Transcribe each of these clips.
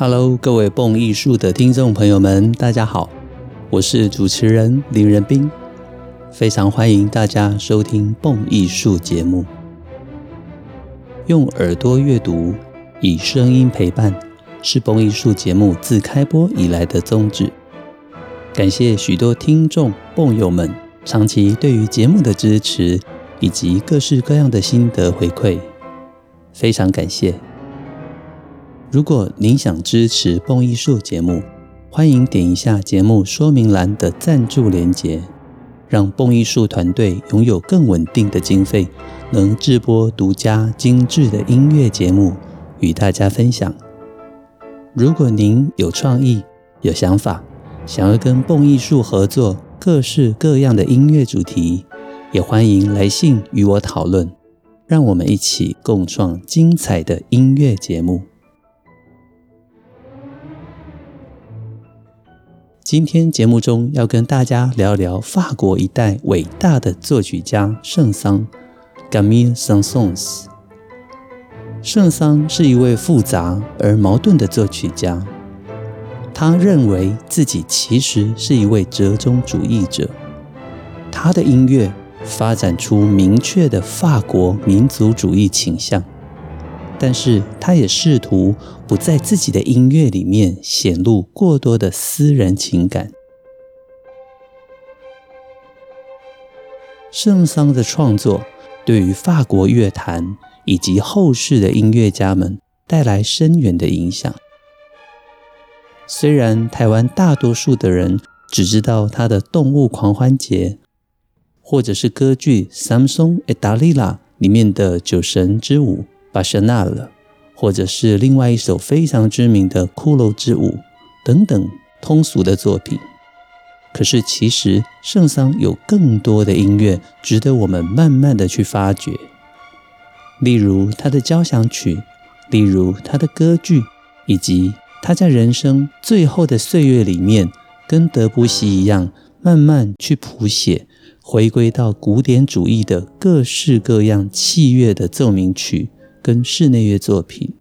Hello，各位蹦艺术的听众朋友们，大家好，我是主持人林仁斌，非常欢迎大家收听蹦艺术节目。用耳朵阅读，以声音陪伴，是蹦艺术节目自开播以来的宗旨。感谢许多听众蹦友们长期对于节目的支持，以及各式各样的心得回馈，非常感谢。如果您想支持蹦艺术节目，欢迎点一下节目说明栏的赞助连结，让蹦艺术团队拥有更稳定的经费，能制播独家精致的音乐节目与大家分享。如果您有创意、有想法，想要跟蹦艺术合作各式各样的音乐主题，也欢迎来信与我讨论，让我们一起共创精彩的音乐节目。今天节目中要跟大家聊聊法国一代伟大的作曲家圣桑 g a m i l l e Sansons。圣桑是一位复杂而矛盾的作曲家，他认为自己其实是一位折中主义者。他的音乐发展出明确的法国民族主义倾向。但是，他也试图不在自己的音乐里面显露过多的私人情感。圣桑的创作对于法国乐坛以及后世的音乐家们带来深远的影响。虽然台湾大多数的人只知道他的《动物狂欢节》，或者是歌剧《萨姆松·达利拉》里面的《酒神之舞》。巴舍纳了，或者是另外一首非常知名的《骷髅之舞》等等通俗的作品。可是，其实圣桑有更多的音乐值得我们慢慢的去发掘。例如他的交响曲，例如他的歌剧，以及他在人生最后的岁月里面，跟德布西一样，慢慢去谱写，回归到古典主义的各式各样器乐的奏鸣曲。跟室内乐作品，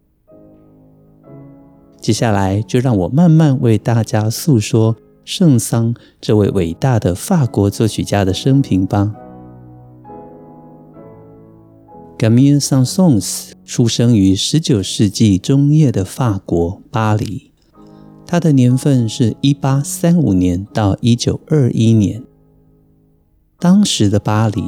接下来就让我慢慢为大家诉说圣桑这位伟大的法国作曲家的生平吧。Camille Saint-Saëns 出生于十九世纪中叶的法国巴黎，他的年份是一八三五年到一九二一年。当时的巴黎，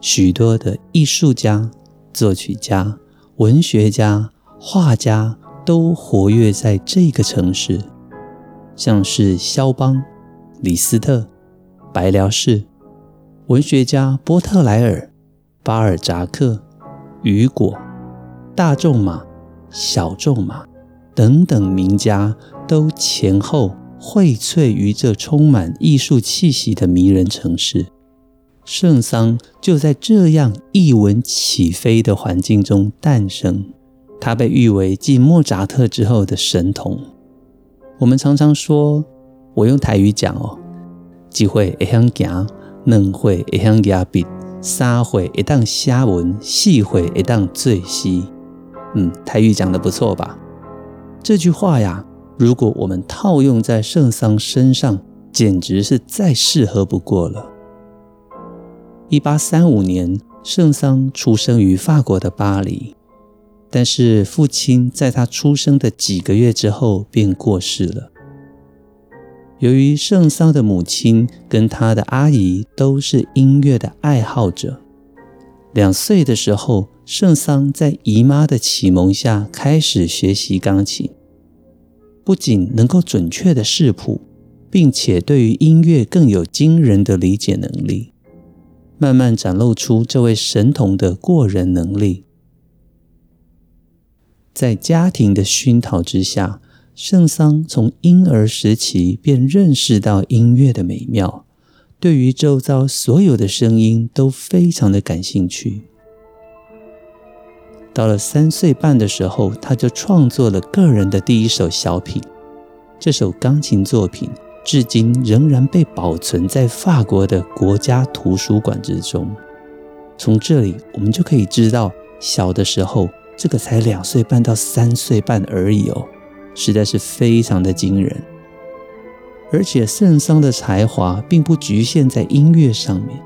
许多的艺术家、作曲家。文学家、画家都活跃在这个城市，像是肖邦、李斯特、白辽士；文学家波特莱尔、巴尔扎克、雨果、大仲马、小仲马等等名家，都前后荟萃于这充满艺术气息的迷人城市。圣桑就在这样一文起飞的环境中诞生，他被誉为继莫扎特之后的神童。我们常常说，我用台语讲哦，一岁会晓行，两岁会晓压笔，三岁会当写文，四岁会当作诗。嗯，台语讲得不错吧？这句话呀，如果我们套用在圣桑身上，简直是再适合不过了。一八三五年，圣桑出生于法国的巴黎，但是父亲在他出生的几个月之后便过世了。由于圣桑的母亲跟他的阿姨都是音乐的爱好者，两岁的时候，圣桑在姨妈的启蒙下开始学习钢琴，不仅能够准确的视谱，并且对于音乐更有惊人的理解能力。慢慢展露出这位神童的过人能力。在家庭的熏陶之下，圣桑从婴儿时期便认识到音乐的美妙，对于周遭所有的声音都非常的感兴趣。到了三岁半的时候，他就创作了个人的第一首小品，这首钢琴作品。至今仍然被保存在法国的国家图书馆之中。从这里，我们就可以知道，小的时候，这个才两岁半到三岁半而已哦，实在是非常的惊人。而且圣桑的才华并不局限在音乐上面，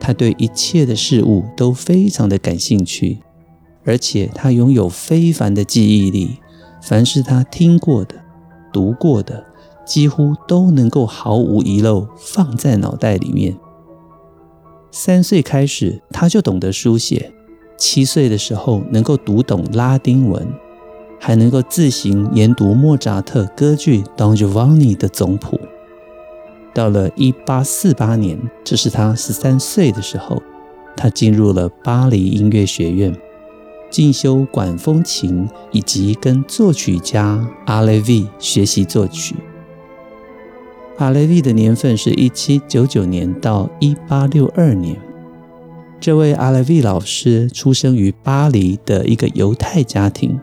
他对一切的事物都非常的感兴趣，而且他拥有非凡的记忆力，凡是他听过的、读过的，几乎都能够毫无遗漏放在脑袋里面。三岁开始，他就懂得书写；七岁的时候，能够读懂拉丁文。还能够自行研读莫扎特歌剧《Don Giovanni》的总谱。到了一八四八年，这是他十三岁的时候，他进入了巴黎音乐学院，进修管风琴，以及跟作曲家阿雷维学习作曲。阿雷利的年份是一七九九年到一八六二年。这位阿雷利老师出生于巴黎的一个犹太家庭。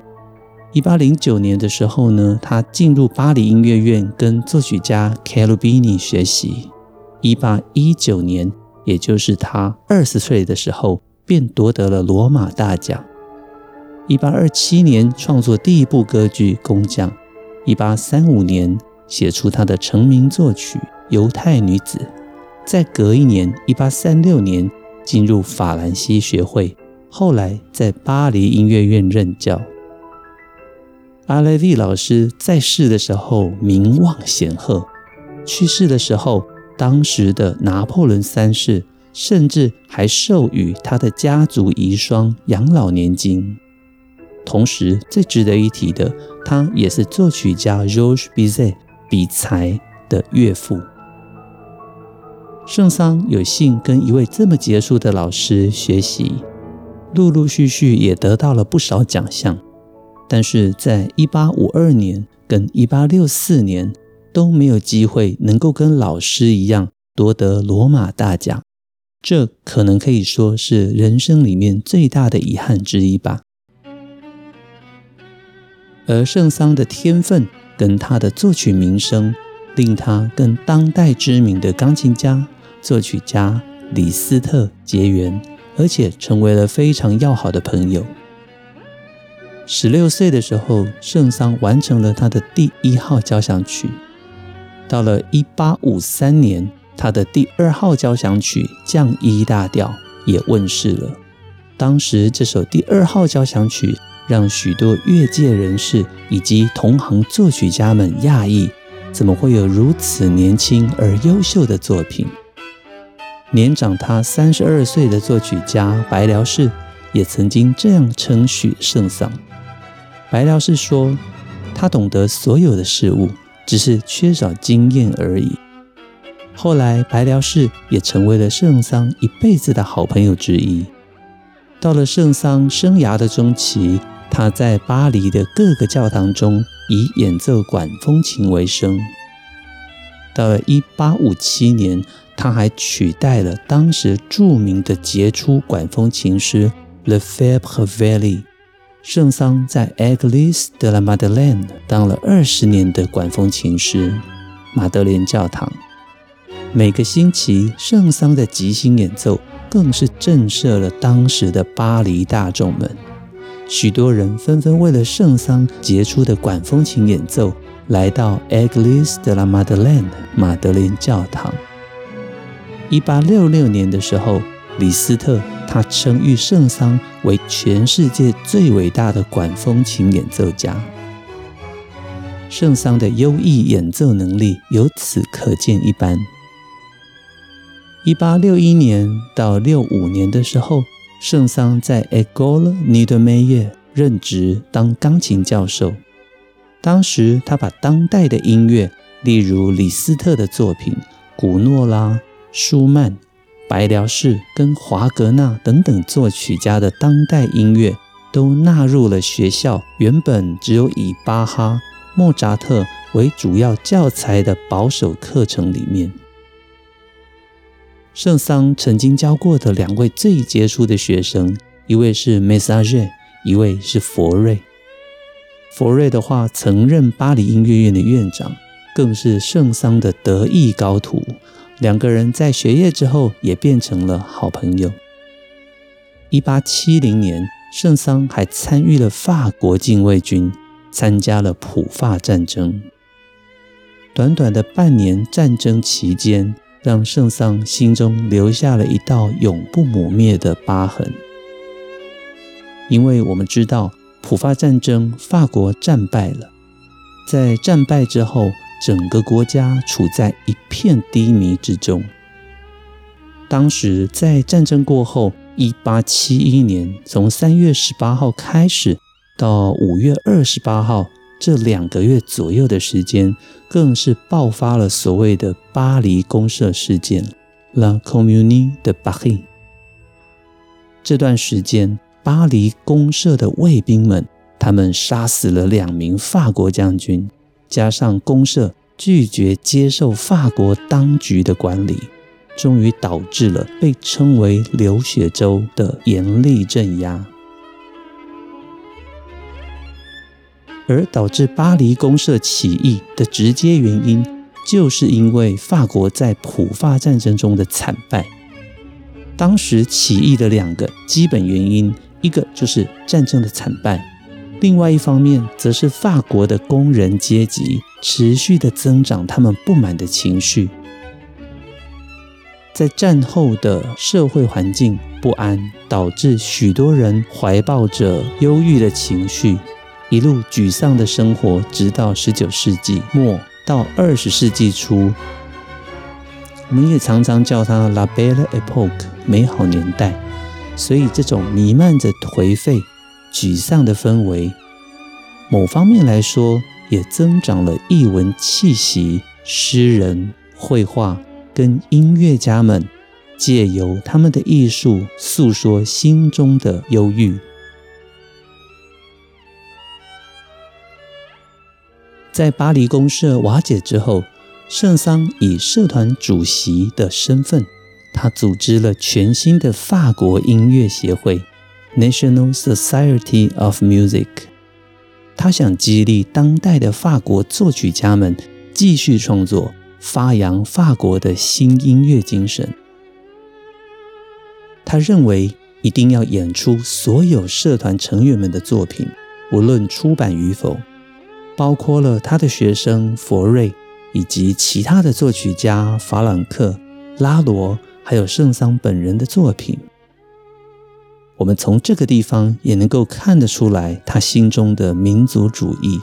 一八零九年的时候呢，他进入巴黎音乐院跟作曲家 Cherubini 学习。一八一九年，也就是他二十岁的时候，便夺得了罗马大奖。一八二七年创作第一部歌剧《工匠》。一八三五年写出他的成名作曲《犹太女子》。在隔一年，一八三六年进入法兰西学会，后来在巴黎音乐院任教。阿雷维老师在世的时候名望显赫，去世的时候，当时的拿破仑三世甚至还授予他的家族遗孀养老年金。同时，最值得一提的，他也是作曲家 George Bizet 比才的岳父。圣桑有幸跟一位这么杰出的老师学习，陆陆续续也得到了不少奖项。但是在一八五二年跟一八六四年都没有机会能够跟老师一样夺得罗马大奖，这可能可以说是人生里面最大的遗憾之一吧。而圣桑的天分跟他的作曲名声，令他跟当代知名的钢琴家、作曲家李斯特结缘，而且成为了非常要好的朋友。十六岁的时候，圣桑完成了他的第一号交响曲。到了一八五三年，他的第二号交响曲降 E 大调也问世了。当时这首第二号交响曲让许多乐界人士以及同行作曲家们讶异，怎么会有如此年轻而优秀的作品？年长他三十二岁的作曲家白辽士也曾经这样称许圣桑。白辽士说：“他懂得所有的事物，只是缺少经验而已。”后来，白辽士也成为了圣桑一辈子的好朋友之一。到了圣桑生涯的中期，他在巴黎的各个教堂中以演奏管风琴为生。到了1857年，他还取代了当时著名的杰出管风琴师 Lefebvre Walli。圣桑在 Église de la Madeleine 当了二十年的管风琴师，马德莲教堂。每个星期，圣桑的即兴演奏更是震慑了当时的巴黎大众们。许多人纷纷为了圣桑杰出的管风琴演奏，来到 Église de la Madeleine 马德莲教堂。一八六六年的时候，李斯特。他称誉圣桑为全世界最伟大的管风琴演奏家。圣桑的优异演奏能力由此可见一斑。一八六一年到六五年的时候，圣桑在 École n i d m e y e 任职当钢琴教授。当时他把当代的音乐，例如李斯特的作品、古诺拉、舒曼。白辽士跟华格纳等等作曲家的当代音乐都纳入了学校原本只有以巴哈、莫扎特为主要教材的保守课程里面。圣桑曾经教过的两位最杰出的学生，一位是梅萨瑞，一位是佛瑞。佛瑞的话曾任巴黎音乐院的院长，更是圣桑的得意高徒。两个人在学业之后也变成了好朋友。一八七零年，圣桑还参与了法国禁卫军，参加了普法战争。短短的半年战争期间，让圣桑心中留下了一道永不磨灭的疤痕。因为我们知道，普法战争法国战败了，在战败之后，整个国家处在一片低迷之中。当时在战争过后，一八七一年，从三月十八号开始到五月二十八号。这两个月左右的时间，更是爆发了所谓的巴黎公社事件 （La Commune de Paris）。这段时间，巴黎公社的卫兵们，他们杀死了两名法国将军，加上公社拒绝接受法国当局的管理，终于导致了被称为“流血周”的严厉镇压。而导致巴黎公社起义的直接原因，就是因为法国在普法战争中的惨败。当时起义的两个基本原因，一个就是战争的惨败，另外一方面则是法国的工人阶级持续的增长他们不满的情绪。在战后的社会环境不安，导致许多人怀抱着忧郁的情绪。一路沮丧的生活，直到十九世纪末到二十世纪初，我们也常常叫它 La Belle Epoque，美好年代。所以，这种弥漫着颓废、沮丧的氛围，某方面来说，也增长了译文气息。诗人、绘画跟音乐家们，借由他们的艺术，诉说心中的忧郁。在巴黎公社瓦解之后，圣桑以社团主席的身份，他组织了全新的法国音乐协会 （National Society of Music）。他想激励当代的法国作曲家们继续创作，发扬法国的新音乐精神。他认为一定要演出所有社团成员们的作品，无论出版与否。包括了他的学生佛瑞，以及其他的作曲家法朗克、拉罗，还有圣桑本人的作品。我们从这个地方也能够看得出来他心中的民族主义。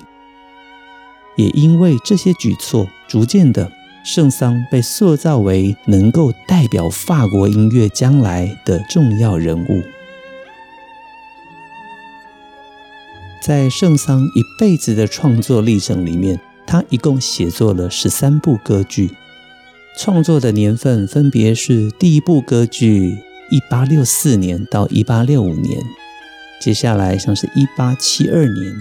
也因为这些举措，逐渐的，圣桑被塑造为能够代表法国音乐将来的重要人物。在圣桑一辈子的创作历程里面，他一共写作了十三部歌剧。创作的年份分别是第一部歌剧一八六四年到一八六五年，接下来像是一八七二年。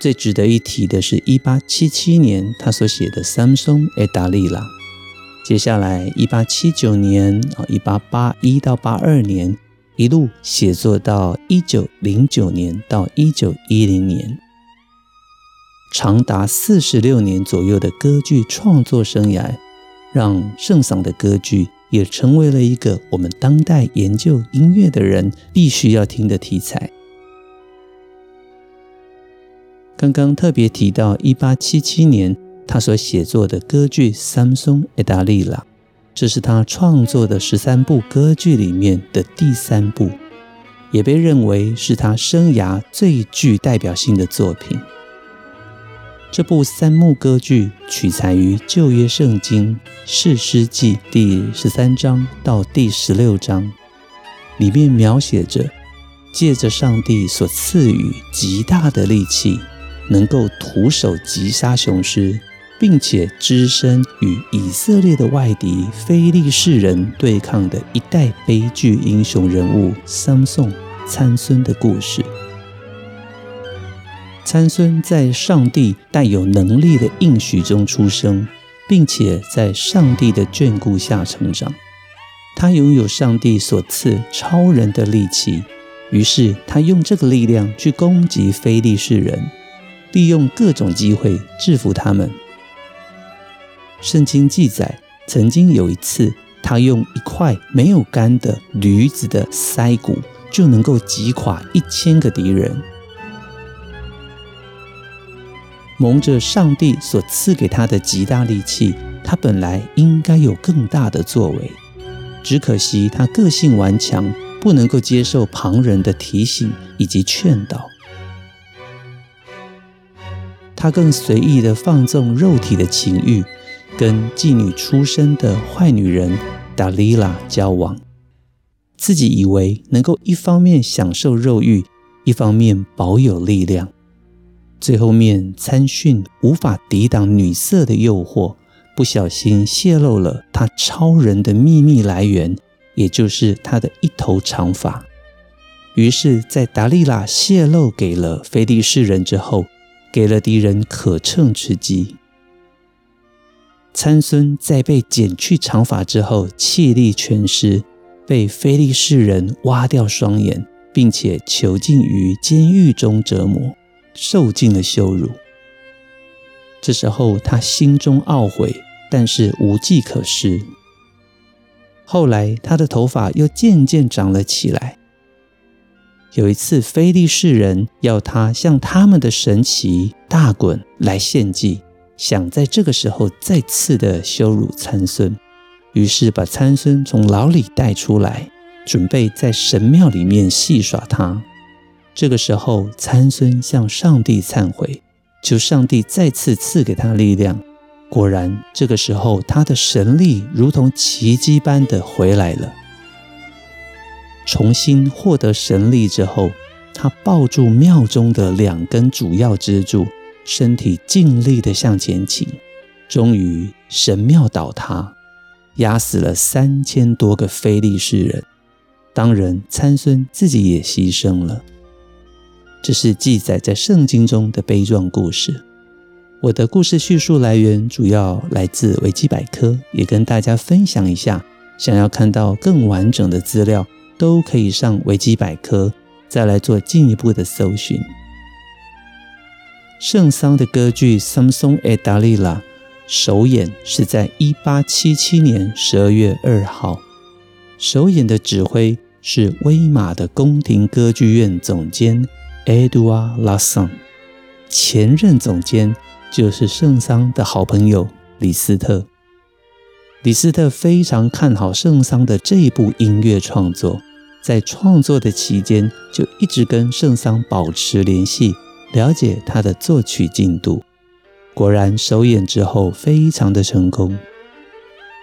最值得一提的是一八七七年他所写的《桑松与达利拉》，接下来一八七九年啊，一八八一到八二年。一路写作到一九零九年到一九一零年，长达四十六年左右的歌剧创作生涯，让圣桑的歌剧也成为了一个我们当代研究音乐的人必须要听的题材。刚刚特别提到一八七七年他所写作的歌剧《三松与达利拉》。这是他创作的十三部歌剧里面的第三部，也被认为是他生涯最具代表性的作品。这部三幕歌剧取材于旧约圣经士师记第十三章到第十六章，里面描写着借着上帝所赐予极大的力气，能够徒手击杀雄狮。并且只身与以色列的外敌非利士人对抗的一代悲剧英雄人物桑颂参孙的故事。参孙在上帝带有能力的应许中出生，并且在上帝的眷顾下成长。他拥有上帝所赐超人的力气，于是他用这个力量去攻击非利士人，利用各种机会制服他们。圣经记载，曾经有一次，他用一块没有干的驴子的腮骨，就能够击垮一千个敌人。蒙着上帝所赐给他的极大力气，他本来应该有更大的作为，只可惜他个性顽强，不能够接受旁人的提醒以及劝导。他更随意的放纵肉体的情欲，跟妓女出身的坏女人达丽拉交往，自己以为能够一方面享受肉欲，一方面保有力量。最后面参训无法抵挡女色的诱惑，不小心泄露了他超人的秘密来源，也就是他的一头长发。于是，在达利拉泄露给了菲利士人之后，给了敌人可乘之机。参孙在被剪去长发之后，气力全失，被非利士人挖掉双眼，并且囚禁于监狱中折磨。受尽了羞辱。这时候，他心中懊悔，但是无计可施。后来，他的头发又渐渐长了起来。有一次，非利士人要他向他们的神奇大衮来献祭，想在这个时候再次的羞辱参孙，于是把参孙从牢里带出来，准备在神庙里面戏耍他。这个时候，参孙向上帝忏悔，求上帝再次赐给他力量。果然，这个时候他的神力如同奇迹般的回来了。重新获得神力之后，他抱住庙中的两根主要支柱，身体尽力的向前倾，终于神庙倒塌，压死了三千多个非利士人。当然，参孙自己也牺牲了。这是记载在圣经中的悲壮故事。我的故事叙述来源主要来自维基百科，也跟大家分享一下。想要看到更完整的资料，都可以上维基百科，再来做进一步的搜寻。圣桑的歌剧《Samson e Dalila》首演是在一八七七年十二月二号，首演的指挥是威马的宫廷歌剧院总监。Edua Lasson，前任总监就是圣桑的好朋友李斯特。李斯特非常看好圣桑的这一部音乐创作，在创作的期间就一直跟圣桑保持联系，了解他的作曲进度。果然，首演之后非常的成功。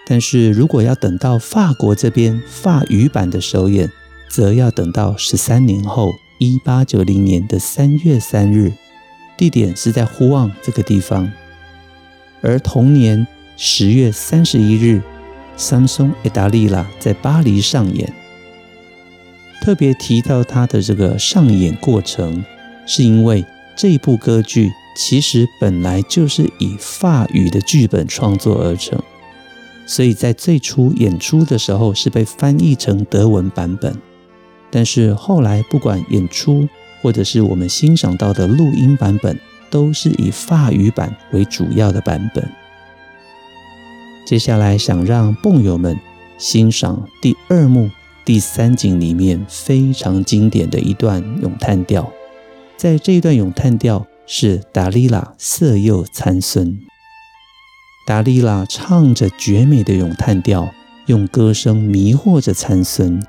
但是如果要等到法国这边法语版的首演，则要等到十三年后。一八九零年的三月三日，地点是在呼旺这个地方。而同年十月三十一日，桑松·艾达利拉在巴黎上演。特别提到他的这个上演过程，是因为这部歌剧其实本来就是以法语的剧本创作而成，所以在最初演出的时候是被翻译成德文版本。但是后来，不管演出或者是我们欣赏到的录音版本，都是以法语版为主要的版本。接下来，想让蹦友们欣赏第二幕第三景里面非常经典的一段咏叹调。在这一段咏叹调是达利拉色诱参孙，达利拉唱着绝美的咏叹调，用歌声迷惑着参孙。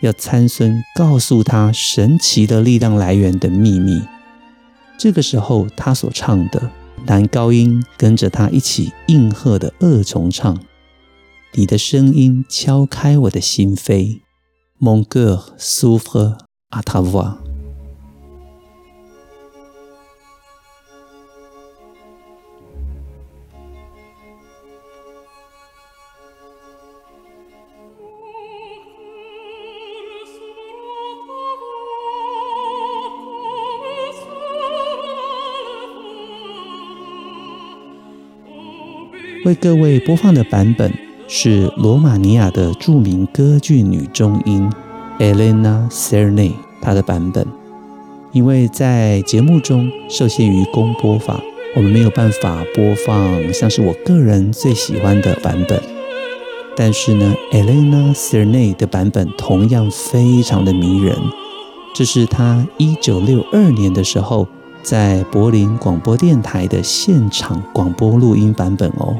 要参孙告诉他神奇的力量来源的秘密。这个时候，他所唱的男高音跟着他一起应和的二重唱：“你的声音敲开我的心扉，Mon cœur s'ouvre à ta voix。”为各位播放的版本是罗马尼亚的著名歌剧女中音 Elena Cernei 她的版本。因为在节目中受限于公播法，我们没有办法播放像是我个人最喜欢的版本。但是呢，Elena Cernei 的版本同样非常的迷人。这是她一九六二年的时候在柏林广播电台的现场广播录音版本哦。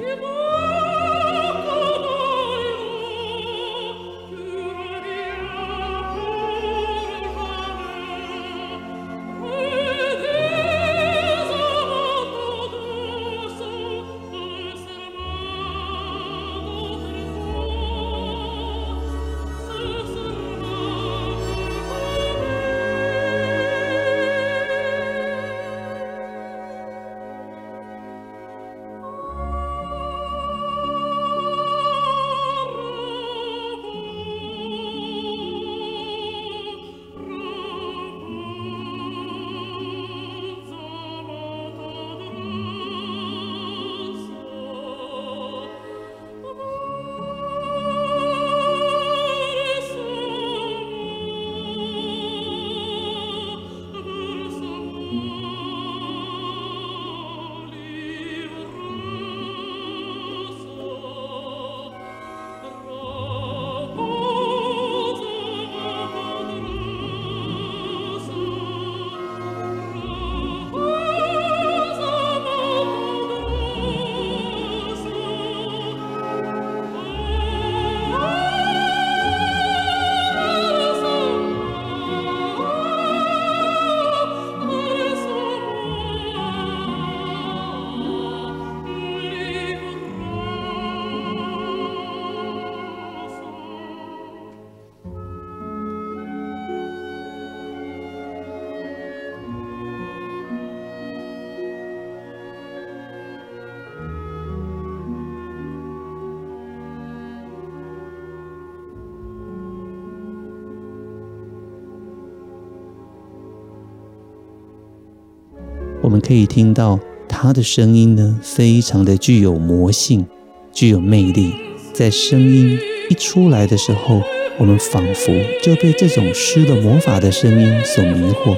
我们可以听到他的声音呢，非常的具有魔性，具有魅力。在声音一出来的时候，我们仿佛就被这种施了魔法的声音所迷惑。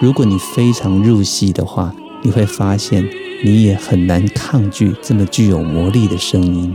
如果你非常入戏的话，你会发现你也很难抗拒这么具有魔力的声音。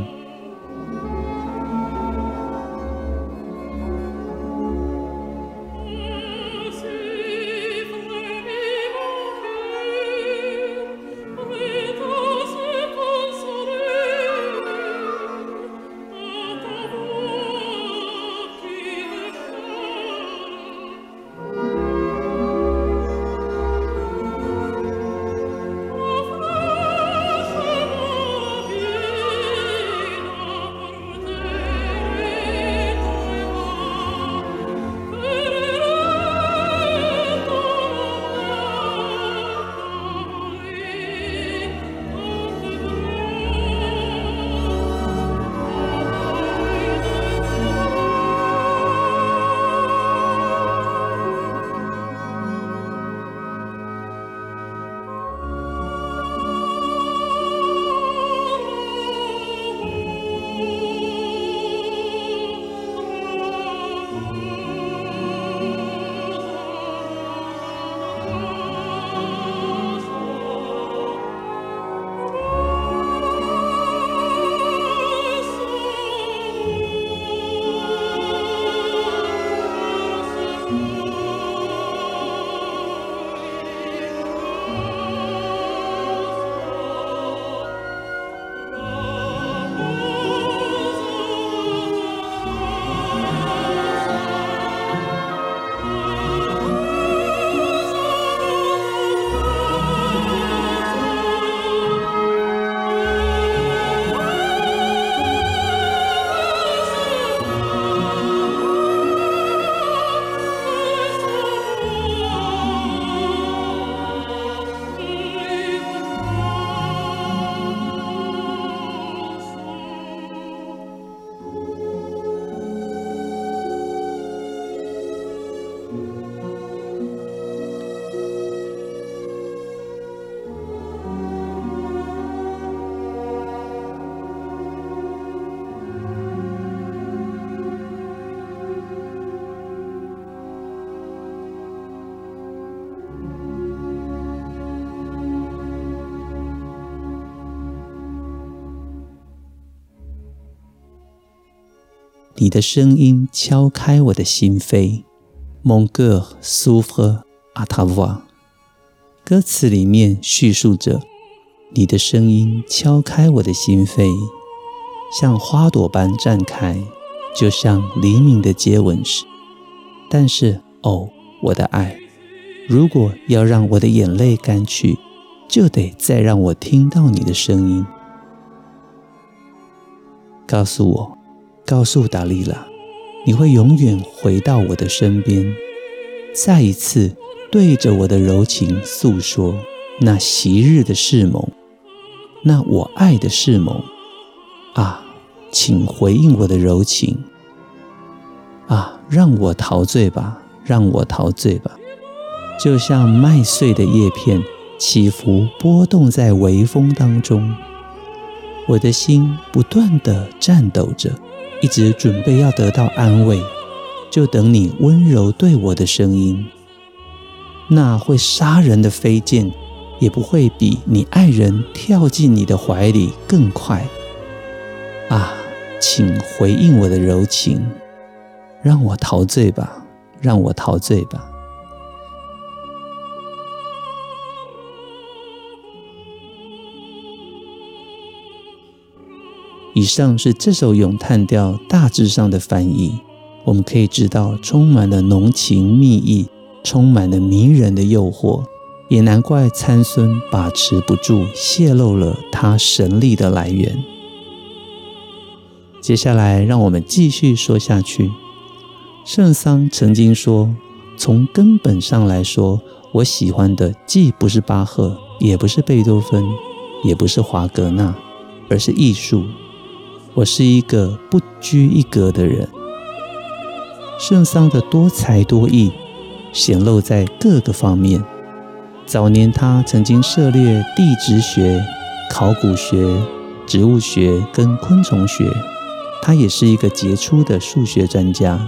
你的声音敲开我的心扉，Mon cœur s'ouvre à ta voix。歌词里面叙述着你的声音敲开我的心扉，像花朵般绽开，就像黎明的接吻时。但是，哦，我的爱，如果要让我的眼泪干去，就得再让我听到你的声音。告诉我，告诉达利拉，你会永远回到我的身边，再一次对着我的柔情诉说那昔日的誓盟，那我爱的誓盟。啊，请回应我的柔情。啊，让我陶醉吧，让我陶醉吧，就像麦穗的叶片起伏波动在微风当中。我的心不断地颤抖着，一直准备要得到安慰，就等你温柔对我的声音。那会杀人的飞剑，也不会比你爱人跳进你的怀里更快。啊，请回应我的柔情，让我陶醉吧，让我陶醉吧。以上是这首咏叹调大致上的翻译。我们可以知道，充满了浓情蜜意，充满了迷人的诱惑，也难怪参孙把持不住，泄露了他神力的来源。接下来，让我们继续说下去。圣桑曾经说：“从根本上来说，我喜欢的既不是巴赫，也不是贝多芬，也不是华格纳，而是艺术。”我是一个不拘一格的人。圣桑的多才多艺显露在各个方面。早年他曾经涉猎地质学、考古学、植物学跟昆虫学。他也是一个杰出的数学专家。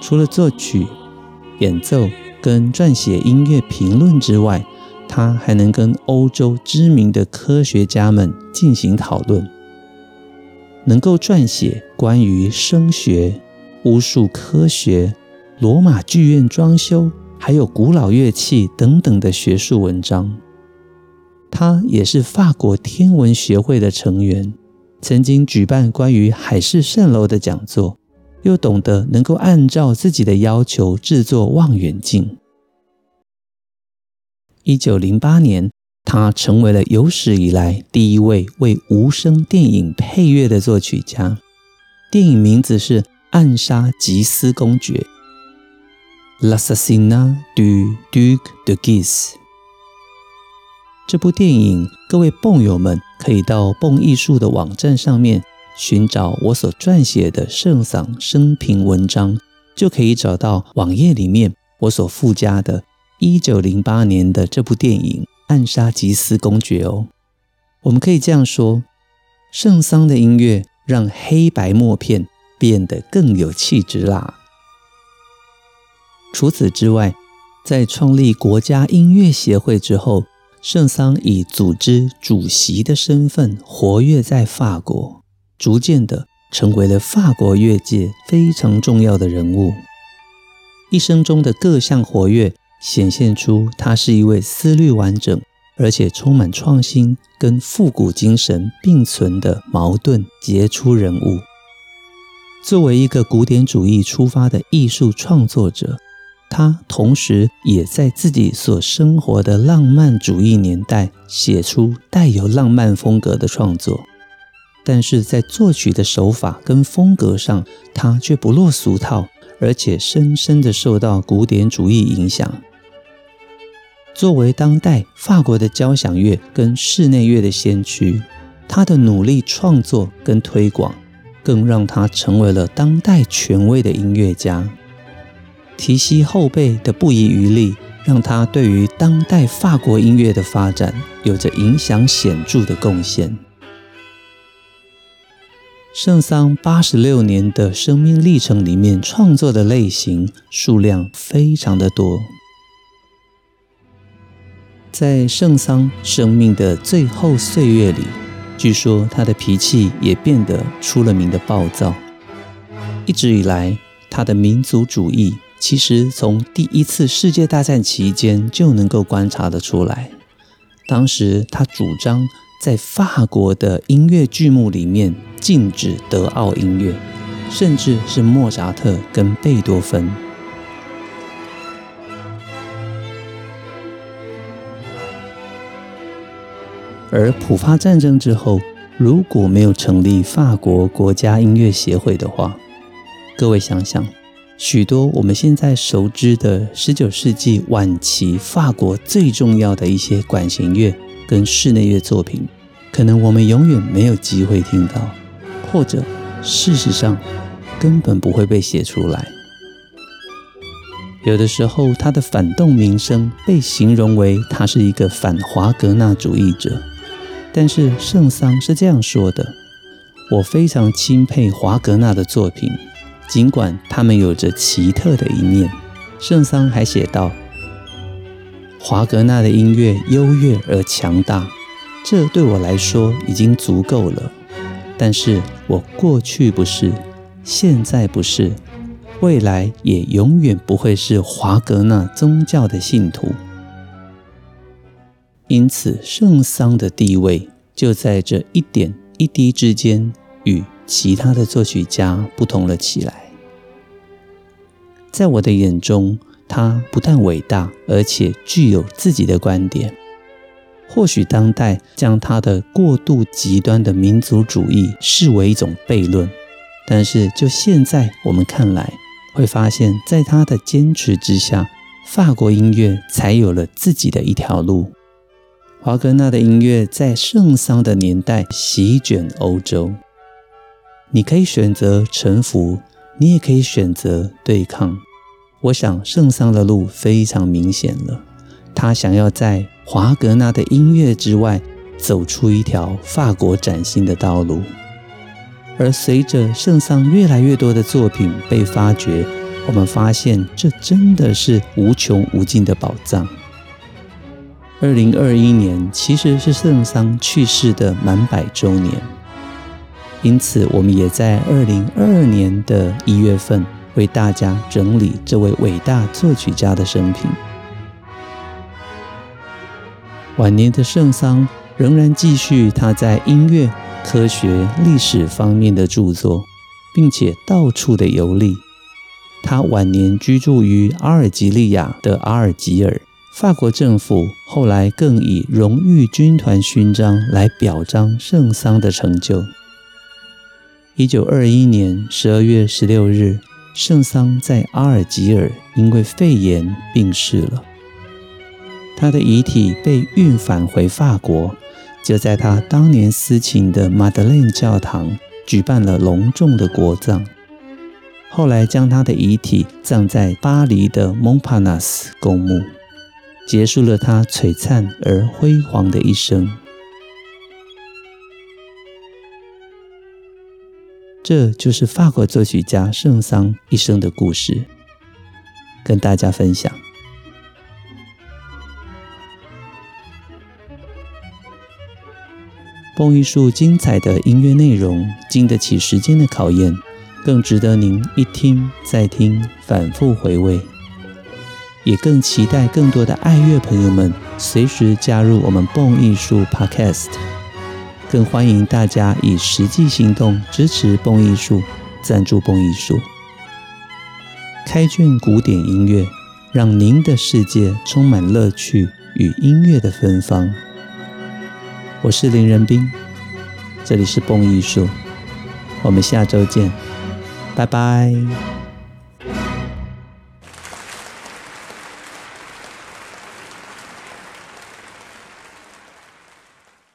除了作曲、演奏跟撰写音乐评论之外，他还能跟欧洲知名的科学家们进行讨论。能够撰写关于声学、巫术科学、罗马剧院装修，还有古老乐器等等的学术文章。他也是法国天文学会的成员，曾经举办关于海市蜃楼的讲座，又懂得能够按照自己的要求制作望远镜。一九零八年。他成为了有史以来第一位为无声电影配乐的作曲家。电影名字是《暗杀吉斯公爵》（L'Assassinat du Duc de Guise）。这部电影，各位蹦友们可以到蹦艺术的网站上面寻找我所撰写的圣桑生平文章，就可以找到网页里面我所附加的1908年的这部电影。暗杀吉斯公爵哦，我们可以这样说：圣桑的音乐让黑白默片变得更有气质啦。除此之外，在创立国家音乐协会之后，圣桑以组织主席的身份活跃在法国，逐渐的成为了法国乐界非常重要的人物。一生中的各项活跃。显现出他是一位思虑完整，而且充满创新跟复古精神并存的矛盾杰出人物。作为一个古典主义出发的艺术创作者，他同时也在自己所生活的浪漫主义年代写出带有浪漫风格的创作，但是在作曲的手法跟风格上，他却不落俗套，而且深深的受到古典主义影响。作为当代法国的交响乐跟室内乐的先驱，他的努力创作跟推广，更让他成为了当代权威的音乐家。提携后辈的不遗余力，让他对于当代法国音乐的发展有着影响显著的贡献。圣桑八十六年的生命历程里面，创作的类型数量非常的多。在圣桑生命的最后岁月里，据说他的脾气也变得出了名的暴躁。一直以来，他的民族主义其实从第一次世界大战期间就能够观察得出来。当时他主张在法国的音乐剧目里面禁止德奥音乐，甚至是莫扎特跟贝多芬。而普法战争之后，如果没有成立法国国家音乐协会的话，各位想想，许多我们现在熟知的十九世纪晚期法国最重要的一些管弦乐跟室内乐作品，可能我们永远没有机会听到，或者事实上根本不会被写出来。有的时候，他的反动名声被形容为他是一个反华格纳主义者。但是圣桑是这样说的：“我非常钦佩华格纳的作品，尽管他们有着奇特的一面。”圣桑还写道：“华格纳的音乐优越而强大，这对我来说已经足够了。但是我过去不是，现在不是，未来也永远不会是华格纳宗教的信徒。”因此，圣桑的地位就在这一点一滴之间，与其他的作曲家不同了起来。在我的眼中，他不但伟大，而且具有自己的观点。或许当代将他的过度极端的民族主义视为一种悖论，但是就现在我们看来，会发现，在他的坚持之下，法国音乐才有了自己的一条路。华格纳的音乐在圣桑的年代席卷欧洲。你可以选择臣服，你也可以选择对抗。我想圣桑的路非常明显了，他想要在华格纳的音乐之外走出一条法国崭新的道路。而随着圣桑越来越多的作品被发掘，我们发现这真的是无穷无尽的宝藏。二零二一年其实是圣桑去世的满百周年，因此我们也在二零二二年的一月份为大家整理这位伟大作曲家的生平。晚年的圣桑仍然继续他在音乐、科学、历史方面的著作，并且到处的游历。他晚年居住于阿尔及利亚的阿尔及尔。法国政府后来更以荣誉军团勋章来表彰圣桑的成就。一九二一年十二月十六日，圣桑在阿尔及尔因为肺炎病逝了。他的遗体被运返回法国，就在他当年司琴的马德莲教堂举办了隆重的国葬。后来将他的遗体葬在巴黎的蒙帕纳斯公墓。结束了他璀璨而辉煌的一生。这就是法国作曲家圣桑一生的故事，跟大家分享。蹦艺术精彩的音乐内容，经得起时间的考验，更值得您一听再听，反复回味。也更期待更多的爱乐朋友们随时加入我们蹦艺术 Podcast，更欢迎大家以实际行动支持蹦艺术，赞助蹦艺术，开卷古典音乐，让您的世界充满乐趣与音乐的芬芳。我是林仁斌，这里是蹦艺术，我们下周见，拜拜。